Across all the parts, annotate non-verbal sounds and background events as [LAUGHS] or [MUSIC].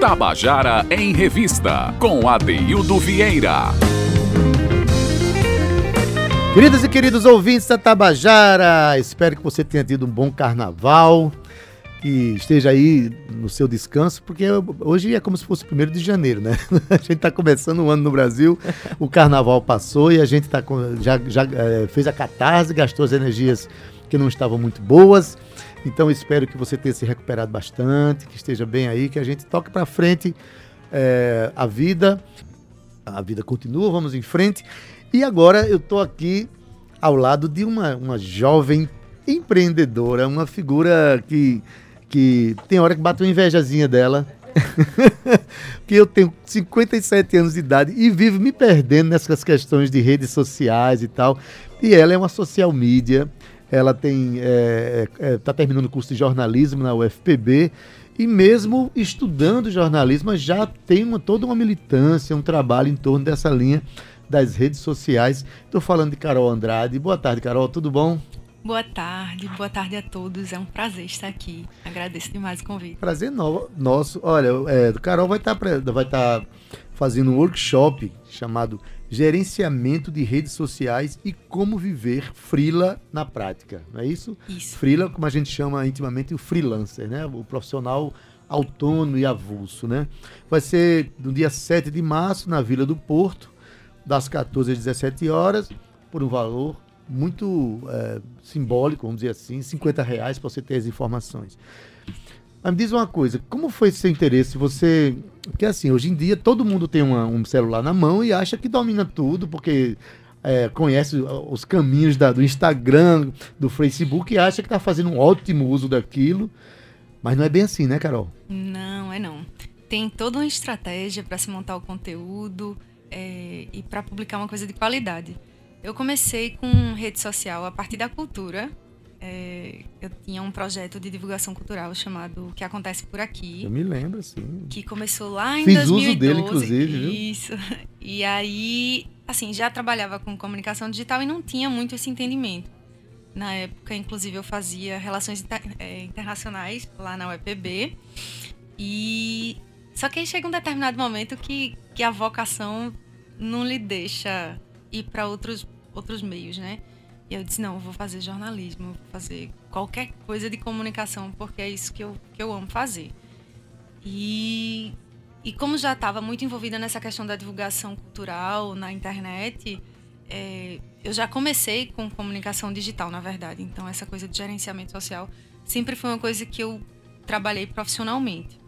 Tabajara em Revista, com Adeildo Vieira. Queridas e queridos ouvintes da Tabajara, espero que você tenha tido um bom carnaval, que esteja aí no seu descanso, porque hoje é como se fosse o primeiro de janeiro, né? [LAUGHS] A gente está começando o ano no Brasil, o carnaval passou e a gente tá, já, já é, fez a catarse, gastou as energias que não estavam muito boas. Então espero que você tenha se recuperado bastante, que esteja bem aí, que a gente toque para frente é, a vida. A vida continua, vamos em frente. E agora eu estou aqui ao lado de uma, uma jovem empreendedora, uma figura que, que tem hora que bate uma invejazinha dela. [LAUGHS] que eu tenho 57 anos de idade e vivo me perdendo nessas questões de redes sociais e tal. E ela é uma social media, ela tem está é, é, é tá terminando o curso de jornalismo na UFPB e mesmo estudando jornalismo já tem uma, toda uma militância, um trabalho em torno dessa linha das redes sociais. Estou falando de Carol Andrade. Boa tarde, Carol, tudo bom? Boa tarde, boa tarde a todos. É um prazer estar aqui. Agradeço demais o convite. Prazer no, nosso. Olha, é, Carol vai estar tá, vai tá fazendo um workshop chamado Gerenciamento de Redes Sociais e Como Viver Frila na Prática. Não é isso? Isso. Frila, como a gente chama intimamente o freelancer, né? O profissional autônomo e avulso, né? Vai ser no dia 7 de março, na Vila do Porto das 14 às 17 horas, por um valor muito é, simbólico, vamos dizer assim, 50 reais para você ter as informações. Mas me diz uma coisa, como foi seu interesse? Você. Porque assim, hoje em dia todo mundo tem uma, um celular na mão e acha que domina tudo, porque é, conhece os caminhos da, do Instagram, do Facebook e acha que está fazendo um ótimo uso daquilo. Mas não é bem assim, né, Carol? Não, é não. Tem toda uma estratégia para se montar o conteúdo, é, e para publicar uma coisa de qualidade. Eu comecei com rede social a partir da cultura. É, eu tinha um projeto de divulgação cultural chamado Que Acontece Por Aqui. Eu me lembro, sim. Que começou lá em Fiz 2012. uso dele, inclusive. Viu? Isso. E aí, assim, já trabalhava com comunicação digital e não tinha muito esse entendimento. Na época, inclusive, eu fazia relações inter, é, internacionais lá na UEPB. E só que aí chega um determinado momento que, que a vocação não lhe deixa ir para outros, outros meios, né? E eu disse, não, eu vou fazer jornalismo, vou fazer qualquer coisa de comunicação, porque é isso que eu, que eu amo fazer. E, e como já estava muito envolvida nessa questão da divulgação cultural na internet, é, eu já comecei com comunicação digital, na verdade. Então, essa coisa de gerenciamento social sempre foi uma coisa que eu trabalhei profissionalmente.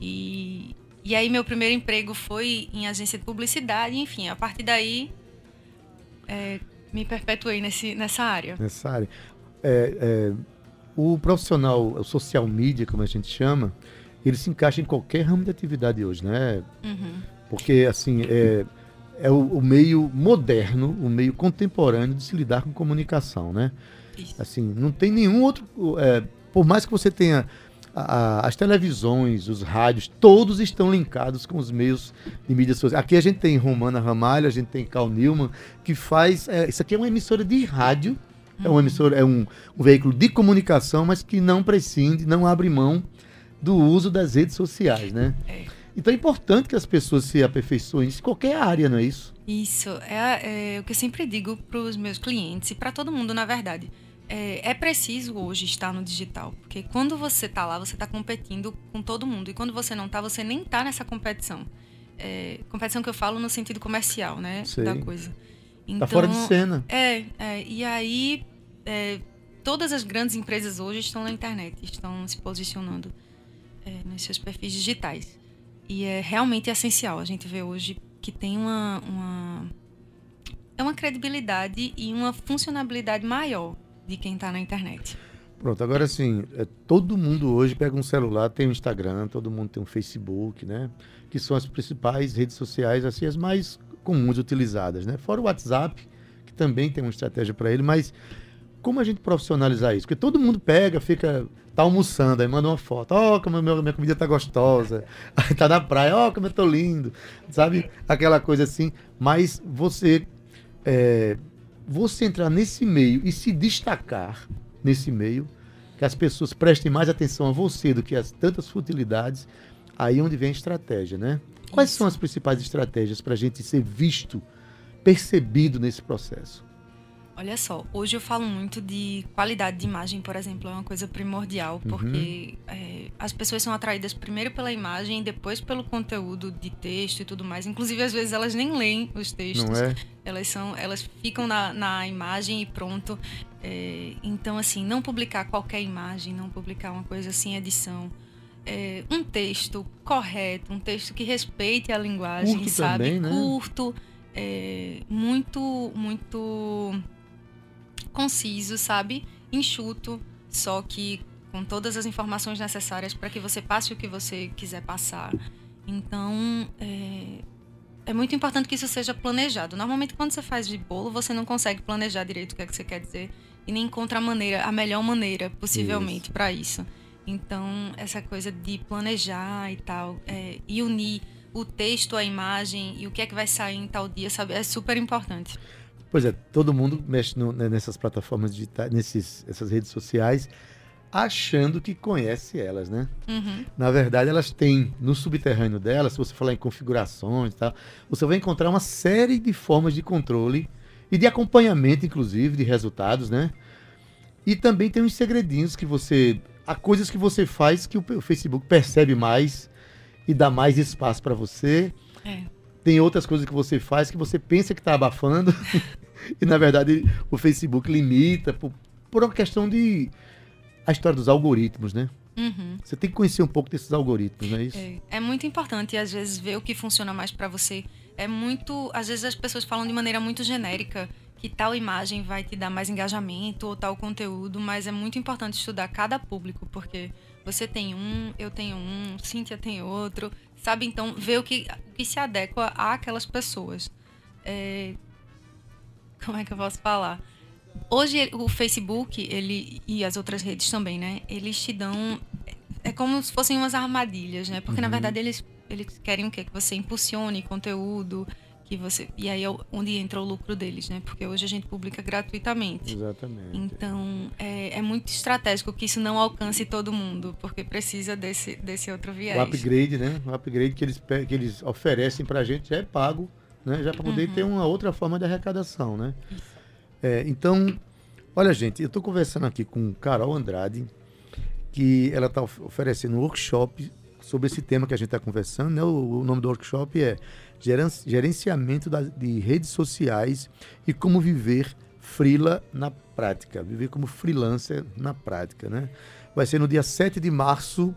E, e aí meu primeiro emprego foi em agência de publicidade, enfim, a partir daí é, me perpetuei nesse, nessa área. Nessa área. É, é, o profissional, o social media, como a gente chama, ele se encaixa em qualquer ramo de atividade hoje, né? Uhum. Porque, assim, é, é o, o, meio moderno, o meio contemporâneo de se lidar com comunicação, né? Isso. Assim, não tem nenhum outro... É, por mais que você tenha a, as televisões, os rádios, todos estão linkados com os meios de mídias sociais. Aqui a gente tem Romana Ramalho, a gente tem Carl Newman, que faz. É, isso aqui é uma emissora de rádio, é uma emissora, é um, um veículo de comunicação, mas que não prescinde, não abre mão do uso das redes sociais, né? É. Então é importante que as pessoas se aperfeiçoem em qualquer área, não é isso? Isso. É, é o que eu sempre digo para os meus clientes e para todo mundo, na verdade é, é, preciso hoje estar no digital, porque quando você está lá, você está competindo com todo mundo, e quando você não está, você nem está nessa competição. É, competição que eu falo no sentido comercial, né, Sei. da coisa. Então, tá fora de então, cena. É, é e aí é, todas as grandes empresas hoje estão na internet, estão se posicionando é, nos seus perfis digitais. E é realmente essencial. A gente vê hoje que tem uma, uma é uma credibilidade e uma funcionalidade maior de quem está na internet. Pronto, agora sim, é, todo mundo hoje pega um celular, tem um Instagram, todo mundo tem um Facebook, né? Que são as principais redes sociais, assim, as mais comuns utilizadas, né? Fora o WhatsApp, que também tem uma estratégia para ele, mas como a gente profissionalizar isso? Porque todo mundo pega, fica, tá almoçando, aí manda uma foto, ó, oh, como a minha, minha comida tá gostosa, [LAUGHS] aí tá na praia, ó, oh, como eu tô lindo, sabe? Aquela coisa assim, mas você é, você entrar nesse meio e se destacar nesse meio, que as pessoas prestem mais atenção a você do que as tantas futilidades, Aí é onde vem a estratégia, né? Quais Isso. são as principais estratégias para a gente ser visto, percebido nesse processo? Olha só, hoje eu falo muito de qualidade de imagem, por exemplo, é uma coisa primordial, uhum. porque uhum. é, as pessoas são atraídas primeiro pela imagem e depois pelo conteúdo de texto e tudo mais. Inclusive, às vezes, elas nem leem os textos. Não é? Elas, são, elas ficam na, na imagem e pronto. É, então, assim, não publicar qualquer imagem, não publicar uma coisa sem edição. É, um texto correto, um texto que respeite a linguagem, Curto sabe? Também, né? Curto, é, muito, muito conciso, sabe? Enxuto, só que com todas as informações necessárias para que você passe o que você quiser passar. Então, é, é muito importante que isso seja planejado. Normalmente, quando você faz de bolo, você não consegue planejar direito o que, é que você quer dizer e nem encontra a maneira, a melhor maneira, possivelmente, para isso. Então, essa coisa de planejar e tal, é, e unir o texto, a imagem e o que é que vai sair em tal dia, sabe? É super importante. Pois é, todo mundo mexe no, né, nessas plataformas digitais, nesses, essas redes sociais, achando que conhece elas, né? Uhum. Na verdade, elas têm no subterrâneo delas, se você falar em configurações e tal, você vai encontrar uma série de formas de controle e de acompanhamento, inclusive, de resultados, né? E também tem uns segredinhos que você. Há coisas que você faz que o Facebook percebe mais e dá mais espaço para você. É. Tem outras coisas que você faz que você pensa que está abafando [LAUGHS] e na verdade o Facebook limita por, por uma questão de a história dos algoritmos, né? Uhum. Você tem que conhecer um pouco desses algoritmos, não é isso? É, é muito importante às vezes ver o que funciona mais para você. É muito, às vezes as pessoas falam de maneira muito genérica que tal imagem vai te dar mais engajamento ou tal conteúdo, mas é muito importante estudar cada público, porque você tem um, eu tenho um, Cíntia tem outro, sabe? Então, ver o que, o que se adequa àquelas pessoas. É... Como é que eu posso falar? Hoje, o Facebook ele, e as outras redes também, né? Eles te dão... É como se fossem umas armadilhas, né? Porque, uhum. na verdade, eles, eles querem o quê? Que você impulsione conteúdo, que você e aí é onde entra o lucro deles, né? Porque hoje a gente publica gratuitamente. Exatamente. Então é, é muito estratégico que isso não alcance todo mundo, porque precisa desse desse outro viés. O upgrade, né? O upgrade que eles que eles oferecem para a gente já é pago, né? Já para poder uhum. ter uma outra forma de arrecadação, né? É, então, olha gente, eu estou conversando aqui com Carol Andrade, que ela está oferecendo um workshop sobre esse tema que a gente está conversando. Né? O, o, nome do workshop é Gerenciamento da, de Redes Sociais e Como Viver Frila na Prática. Viver como freelancer na prática. Né? Vai ser no dia 7 de março,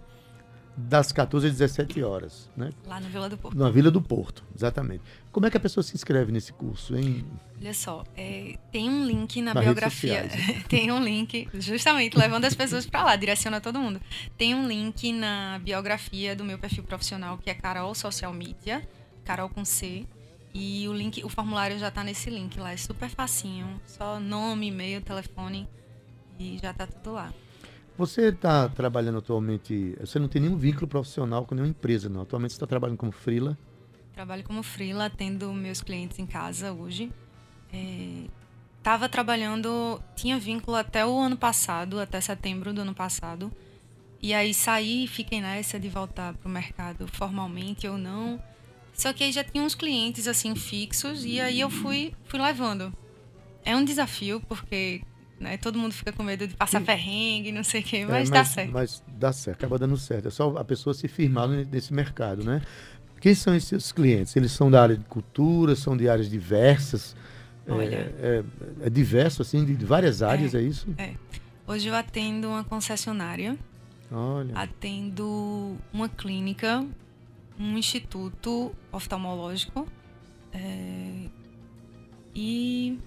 das 14 às 17 horas. Né? Lá na Vila do Porto. Na Vila do Porto, exatamente. Como é que a pessoa se inscreve nesse curso, hein? Olha só, é, tem um link na, na biografia. [LAUGHS] tem um link, justamente, levando as pessoas para lá, direciona todo mundo. Tem um link na biografia do meu perfil profissional, que é Carol Social Media, Carol com C. E o link, o formulário já está nesse link lá, é super facinho. Só nome, e-mail, telefone e já está tudo lá. Você está trabalhando atualmente, você não tem nenhum vínculo profissional com nenhuma empresa, não? Atualmente você está trabalhando como freela? Trabalho como freela, atendo meus clientes em casa hoje. Estava é, trabalhando, tinha vínculo até o ano passado, até setembro do ano passado. E aí saí e fiquei nessa de voltar para o mercado formalmente ou não. Só que aí já tinha uns clientes assim fixos e aí eu fui, fui levando. É um desafio, porque né? Todo mundo fica com medo de passar perrengue, não sei o quê, mas, é, mas dá certo. Mas dá certo, acaba dando certo. É só a pessoa se firmar nesse mercado, né? Quem são esses clientes? Eles são da área de cultura, são de áreas diversas? É, Olha, é, é, é diverso, assim, de várias áreas, é, é isso? É. Hoje eu atendo uma concessionária. Olha. Atendo uma clínica, um instituto oftalmológico. É, e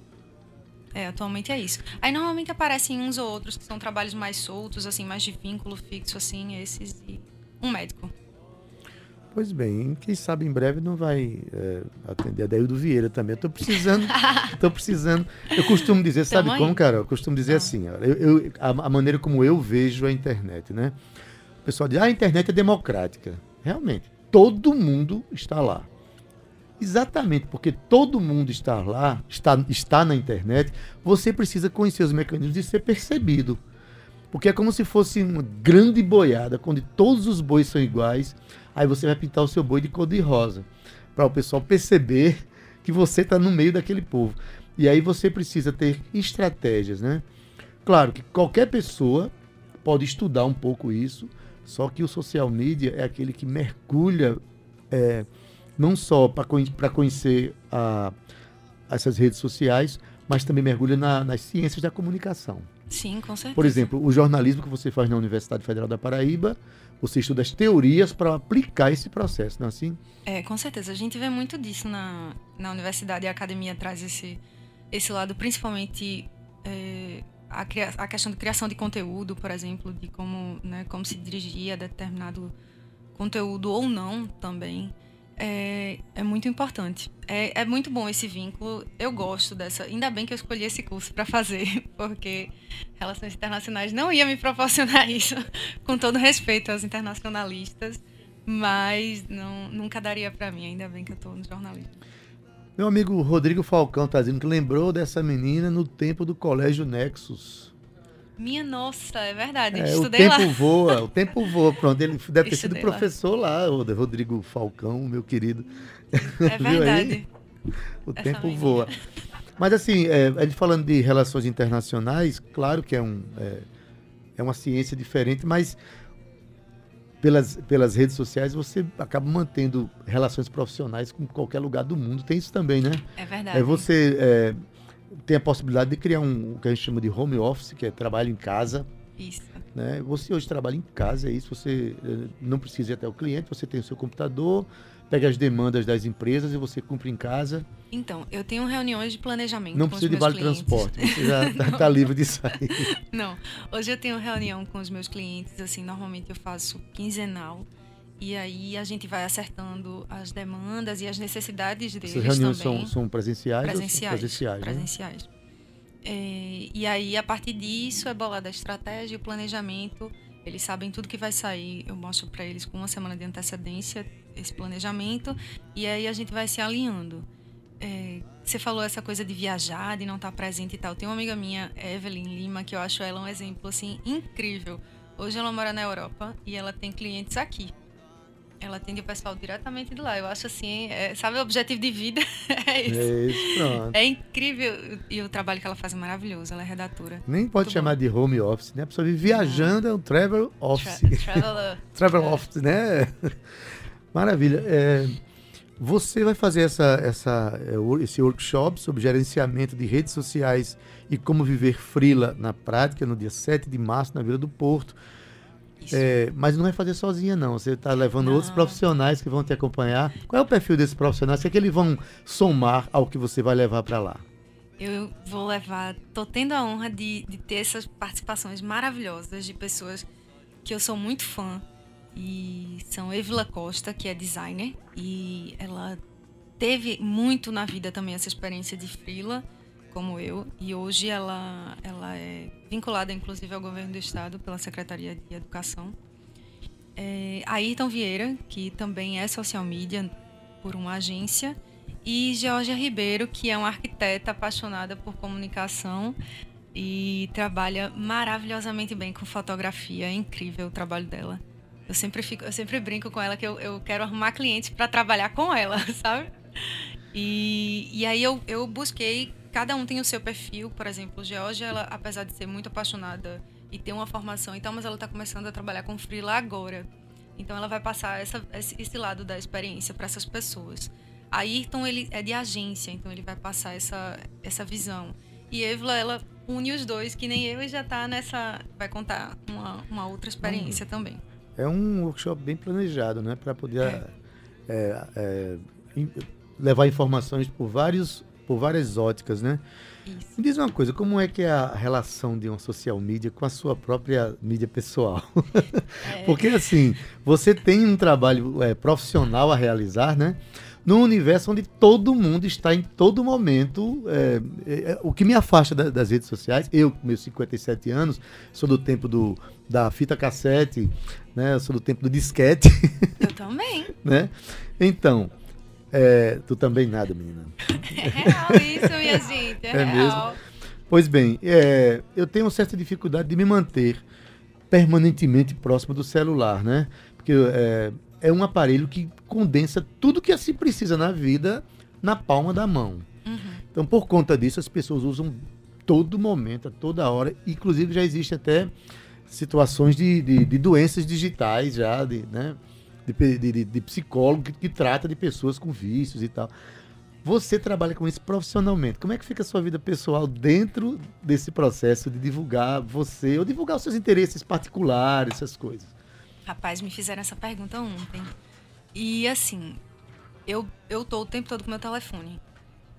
é, atualmente é isso. Aí normalmente aparecem uns ou outros que são trabalhos mais soltos, assim, mais de vínculo fixo, assim, esses e um médico. Pois bem, quem sabe em breve não vai é, atender a Daildo Vieira também. Eu tô precisando, [LAUGHS] tô precisando. Eu costumo dizer, sabe como, cara? Eu costumo dizer ah. assim, eu, eu, a, a, maneira como eu vejo a internet, né? O pessoal diz, ah, a internet é democrática. Realmente, todo mundo está lá. Exatamente, porque todo mundo está lá, está, está na internet, você precisa conhecer os mecanismos e ser percebido. Porque é como se fosse uma grande boiada, onde todos os bois são iguais. Aí você vai pintar o seu boi de cor de rosa, para o pessoal perceber que você está no meio daquele povo. E aí você precisa ter estratégias, né? Claro que qualquer pessoa pode estudar um pouco isso, só que o social media é aquele que mergulha é, não só para conhecer a, essas redes sociais, mas também mergulha na, nas ciências da comunicação. Sim, com certeza. Por exemplo, o jornalismo que você faz na Universidade Federal da Paraíba, você estuda as teorias para aplicar esse processo, não é assim? É, com certeza. A gente vê muito disso na, na universidade e a academia traz esse, esse lado, principalmente é, a, a, questão de criação de conteúdo, por exemplo, de como, né, como se dirigir a determinado conteúdo ou não também é, é muito importante. É, é muito bom esse vínculo. Eu gosto dessa. Ainda bem que eu escolhi esse curso para fazer, [LAUGHS] porque Relações Internacionais não ia me proporcionar [LAUGHS] isso, com todo respeito aos internacionalistas, mas não, nunca daria para mim. Ainda bem que eu estou no jornalismo. Meu amigo Rodrigo Falcão está dizendo que lembrou dessa menina no tempo do Colégio Nexus. Minha nossa, é verdade. É, o tempo lá. voa, o tempo voa. Pronto, ele deve ter Estudei sido professor lá, lá o Rodrigo Falcão, meu querido. É [LAUGHS] verdade. o Essa tempo menina. voa. Mas assim, é, a gente falando de relações internacionais, claro que é, um, é, é uma ciência diferente, mas pelas, pelas redes sociais você acaba mantendo relações profissionais com qualquer lugar do mundo. Tem isso também, né? É verdade. É você é, tem a possibilidade de criar um o que a gente chama de home office, que é trabalho em casa. Isso. Né? Você hoje trabalha em casa, é isso. Você eh, não precisa ir até o cliente, você tem o seu computador, pega as demandas das empresas e você cumpre em casa. Então, eu tenho reuniões de planejamento. Não precisa de vale clientes. transporte, você já [LAUGHS] está tá livre disso aí. Não, hoje eu tenho reunião com os meus clientes, assim, normalmente eu faço quinzenal. E aí a gente vai acertando as demandas e as necessidades deles Essas reuniões também. São, são presenciais? Presenciais. presenciais, presenciais. Né? É, e aí, a partir disso, é bolada a estratégia e o planejamento. Eles sabem tudo que vai sair. Eu mostro para eles com uma semana de antecedência esse planejamento. E aí a gente vai se alinhando. É, você falou essa coisa de viajar, de não estar presente e tal. Tem uma amiga minha, Evelyn Lima, que eu acho ela um exemplo assim incrível. Hoje ela mora na Europa e ela tem clientes aqui. Ela atende o pessoal diretamente de lá. Eu acho assim, é, sabe o objetivo de vida? [LAUGHS] é isso. É isso, pronto. É incrível. E o trabalho que ela faz é maravilhoso. Ela é redatora. Nem pode Muito chamar bom. de home office, né? A pessoa vive viajando, é um travel office. Tra traveler. [LAUGHS] travel é. office, né? Maravilha. É, você vai fazer essa, essa, é, esse workshop sobre gerenciamento de redes sociais e como viver frila na prática no dia 7 de março na Vila do Porto. É, mas não vai fazer sozinha, não. Você está levando não. outros profissionais que vão te acompanhar. Qual é o perfil desses profissionais? O que, é que eles vão somar ao que você vai levar para lá? Eu vou levar. Tô tendo a honra de, de ter essas participações maravilhosas de pessoas que eu sou muito fã. E são Evila Costa, que é designer, e ela teve muito na vida também essa experiência de frila como eu, e hoje ela, ela é vinculada, inclusive, ao governo do estado pela Secretaria de Educação. É, Ayrton Vieira, que também é social media por uma agência, e Georgia Ribeiro, que é uma arquiteta apaixonada por comunicação e trabalha maravilhosamente bem com fotografia. É incrível o trabalho dela. Eu sempre, fico, eu sempre brinco com ela que eu, eu quero arrumar clientes para trabalhar com ela, [LAUGHS] sabe? E, e aí eu, eu busquei cada um tem o seu perfil, por exemplo, Georgia, ela, apesar de ser muito apaixonada e ter uma formação e tal, mas ela está começando a trabalhar com freela agora. Então ela vai passar essa, esse lado da experiência para essas pessoas. A Ayrton ele é de agência, então ele vai passar essa, essa visão. E Evla, ela une os dois, que nem eu e já está nessa. Vai contar uma, uma outra experiência hum. também. É um workshop bem planejado, né? Para poder é. É, é, levar informações por vários por várias óticas, né? Isso. Me diz uma coisa, como é que é a relação de uma social media com a sua própria mídia pessoal? [LAUGHS] É. Porque assim, você tem um trabalho é, profissional a realizar, né? Num universo onde todo mundo está em todo momento. É, é, é o que me afasta da, das redes sociais, eu, com meus 57 anos, sou do tempo do, da fita cassete, né? Eu sou do tempo do disquete. Eu [LAUGHS] também. né? Então, é, tu também nada, menina. [LAUGHS] É real isso, minha [LAUGHS] gente. É, é real. mesmo? Pois bem, é, eu tenho uma certa dificuldade de me manter permanentemente próximo do celular, né? Porque é, é um aparelho que condensa tudo que se precisa na vida na palma da mão. Uhum. Então, por conta disso, as pessoas usam todo momento, a toda hora. Inclusive, já existe até situações de, de, de doenças digitais já, de, né? De, de, de psicólogo que, que, trata de pessoas com vícios e tal. Você trabalha com isso profissionalmente. Como é que fica a sua vida pessoal dentro desse processo de divulgar você ou divulgar os seus interesses particulares, essas coisas? Rapaz, me fizeram essa pergunta ontem. E assim, eu, eu tô o tempo todo com meu telefone.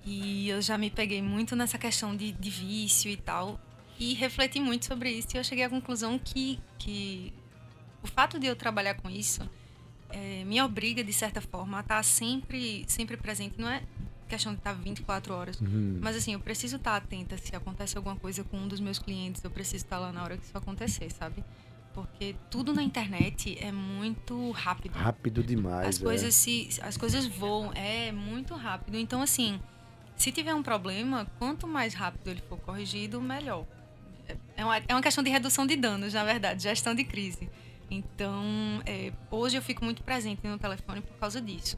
E eu já me peguei muito nessa questão de, de vício e tal. E refleti muito sobre isso. E eu cheguei à conclusão que, que o fato de eu trabalhar com isso é, me obriga, de certa forma, a estar sempre, sempre presente. Não é questão de estar 24 horas. Uhum. Mas assim, eu preciso estar atenta se acontece alguma coisa com um dos meus clientes, eu preciso estar lá na hora que isso acontecer, sabe? Porque tudo na internet é muito rápido. Rápido demais. As é. coisas se as coisas voam, é muito rápido. Então assim, se tiver um problema, quanto mais rápido ele for corrigido, melhor. É uma, é uma questão de redução de danos, na verdade, gestão de crise. Então, é, hoje eu fico muito presente no telefone por causa disso.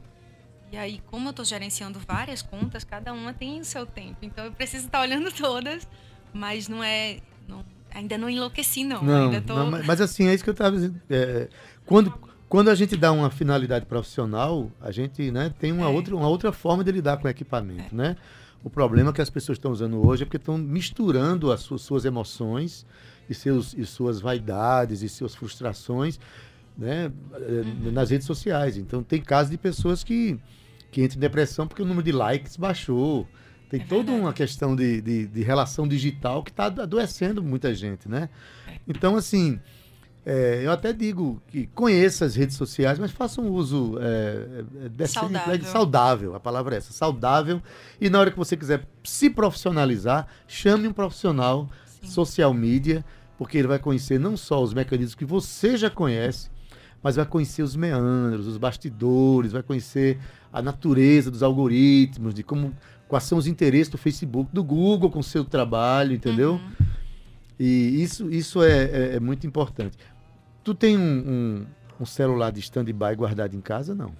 E aí, como eu estou gerenciando várias contas, cada uma tem o seu tempo. Então, eu preciso estar olhando [LAUGHS] todas, mas não é. Não, ainda não enlouqueci, não. Não, tô... não mas, assim, é isso que eu estava dizendo. É, quando, quando a gente dá uma finalidade profissional, a gente né, tem uma, É. outra, uma outra forma de lidar com o equipamento, né? O problema que as pessoas estão usando hoje é porque estão misturando as suas, suas emoções e, seus, e suas vaidades e suas frustrações né, eh, nas redes sociais. Então, tem casos de pessoas que, que entram em depressão porque o número de likes baixou. Tem É toda uma questão de, de, de relação digital que está adoecendo muita gente, né? Então, assim, é, eu até digo que conheça as redes sociais, mas faça um uso é, é, decente, Saudável. saudável, a palavra é essa, saudável. E na hora que você quiser se profissionalizar, chame um profissional Sim. social media, porque ele vai conhecer não só os mecanismos que você já conhece, mas vai conhecer os meandros, os bastidores, vai conhecer a natureza dos algoritmos, de como quais são os interesses do Facebook, do Google com o seu trabalho, entendeu? Uhum. E isso, isso é, é- é muito importante. Tu tem um, um- um celular de stand-by guardado em casa? Não.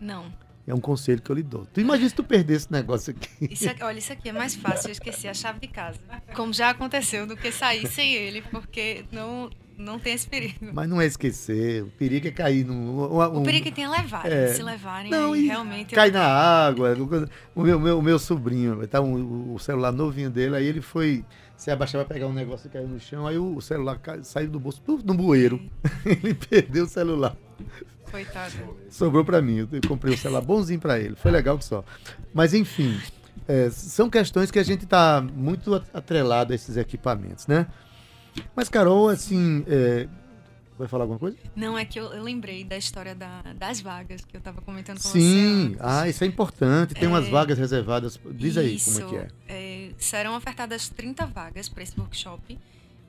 Não. É um conselho que eu lhe dou. Tu imagina se tu perder esse negócio aqui. Isso aqui, olha, isso aqui é mais fácil eu esquecer a chave de casa. Como já aconteceu, do que sair sem ele, porque não, não tem esse perigo. Mas não é esquecer. O perigo é cair num. um- O perigo é que tem levarem. É. Se levarem, Não, aí e realmente. cai na água. O meu, meu, o meu sobrinho, tá um- o celular novinho dele, aí ele foi se abaixar para pegar um negócio que caiu no chão, aí o celular cai- saiu do bolso puf, no bueiro. [LAUGHS] ele perdeu o celular. Coitado. Sobrou para mim. Eu comprei o celular bonzinho para ele. Foi legal que só. Mas enfim, é, são questões que a gente está muito at- atrelado a esses equipamentos, né? Mas Carol, assim, é, vai falar alguma coisa? Não, é que eu, eu lembrei da história da- das vagas que eu estava comentando com Sim. você. antes. Ah, isso é importante. Tem umas É, vagas reservadas. Diz aí Isso, como é que é. é, serão ofertadas 30 vagas para esse workshop.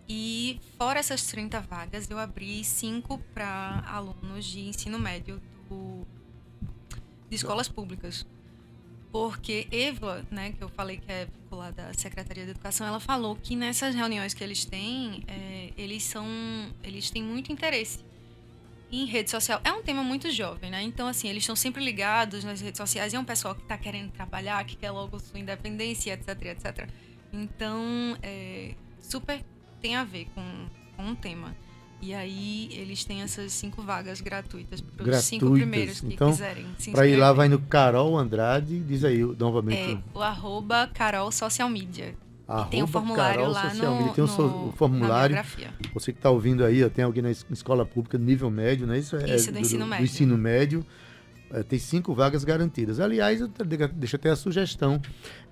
E fora essas 30 vagas, eu abri cinco para alunos de ensino médio do- de escolas públicas. Porque Eva, né, que eu falei que é vinculada à Secretaria de Educação, ela falou que nessas reuniões que eles têm, é, eles são, eles têm muito interesse em rede social. É um tema muito jovem, né? Então, assim, eles estão sempre ligados nas redes sociais. E é um pessoal que está querendo trabalhar, que quer logo sua independência, etc, etc. Então, é, super tem a ver com, com o tema. E aí, eles têm essas cinco vagas gratuitas para os cinco primeiros que Então, quiserem se Para ir lá, vai no Carol Andrade. Diz aí novamente. É, o arroba Carol Social Media. arroba e tem o formulário Carol lá Social no, Media. Tem so- no- o formulário. Você que está ouvindo aí, ó, tem alguém na es- escola pública nível médio, não é isso? É Isso, do ensino médio. ensino médio. É, tem cinco vagas garantidas. Aliás, eu deixo até a sugestão.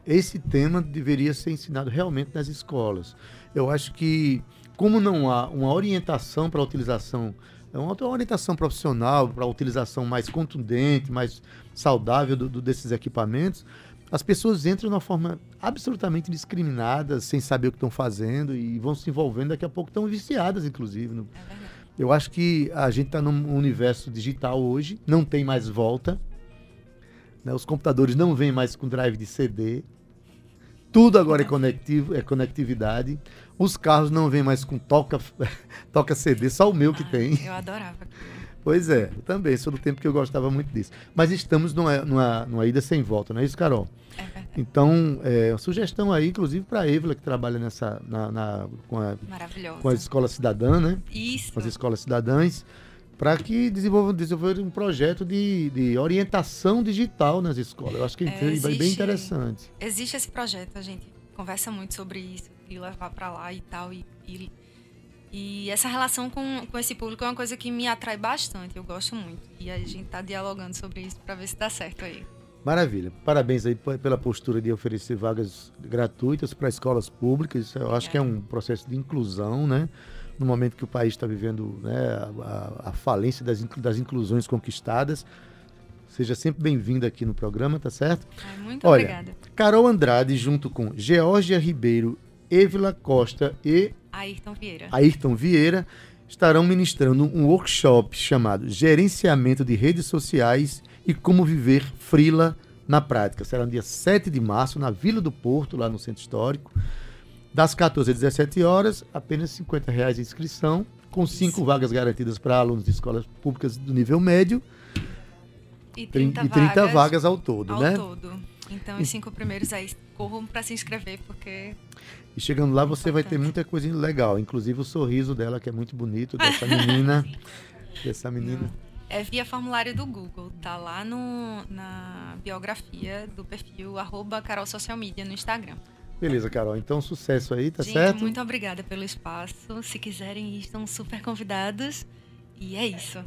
Esse tema deveria ser ensinado realmente nas escolas. Eu acho que, como não há uma orientação para a utilização, é uma orientação profissional para a utilização mais contundente, mais saudável do- do- desses equipamentos, as pessoas entram de uma forma absolutamente discriminada, sem saber o que estão fazendo e vão se envolvendo, daqui a pouco estão viciadas, inclusive. no- É verdade. Eu acho que a gente está num universo digital hoje, não tem mais volta. né? Os computadores não vêm mais com drive de CD. Tudo agora é, conectivo, é conectividade. Os carros não vêm mais com toca, [LAUGHS] toca CD, só o meu que Ah, tem. Eu adorava. Pois é, eu também, sou do tempo que eu gostava muito disso. Mas estamos numa, numa, numa ida sem volta, não é isso, Carol? É verdade. Então, é, sugestão aí, inclusive para a Évila, que trabalha nessa, na, na- com, a, com a escola cidadã, né? Isso. Com as escolas cidadãs, para que desenvolvam, desenvolvam um projeto de, de orientação digital nas escolas. Eu acho que é, É, bem existe- interessante. Existe esse projeto, a gente conversa muito sobre isso, de levar para lá e tal. E, e, e essa relação com, com esse público é uma coisa que me atrai bastante, eu gosto muito. E a gente tá dialogando sobre isso para ver se dá certo aí. Maravilha. Parabéns aí pela postura de oferecer vagas gratuitas para escolas públicas. Eu acho que é um processo de inclusão, né? No momento que o país está vivendo né, a, a- falência das, das inclusões conquistadas. Seja sempre bem-vinda aqui no programa, tá certo? Ai, muito Olha, obrigada. Carol Andrade, junto com Geórgia Ribeiro, Évila Costa e Ayrton Vieira. Ayrton Vieira, estarão ministrando um workshop chamado Gerenciamento de Redes Sociais e Como Viver Frila na Prática. Será no dia 7 de março, na Vila do Porto, lá no Centro Histórico. Das 14 às 17 horas, apenas 50 reais de inscrição, com cinco vagas garantidas para alunos de escolas públicas do nível médio E e 30, 30 vagas, ao todo, ao né? todo. Então, os cinco primeiros aí corram para se inscrever, porque E chegando lá você vai ter Importante. muita coisa legal, inclusive o sorriso dela, que é muito bonito, dessa [LAUGHS] menina. dessa menina. é via formulário do Google. Tá lá no, na biografia do perfil arroba Carol Social Media no Instagram. Beleza, Carol. Então, sucesso aí, tá Gente, certo? muito obrigada pelo espaço. Se quiserem estão super convidados. E é isso.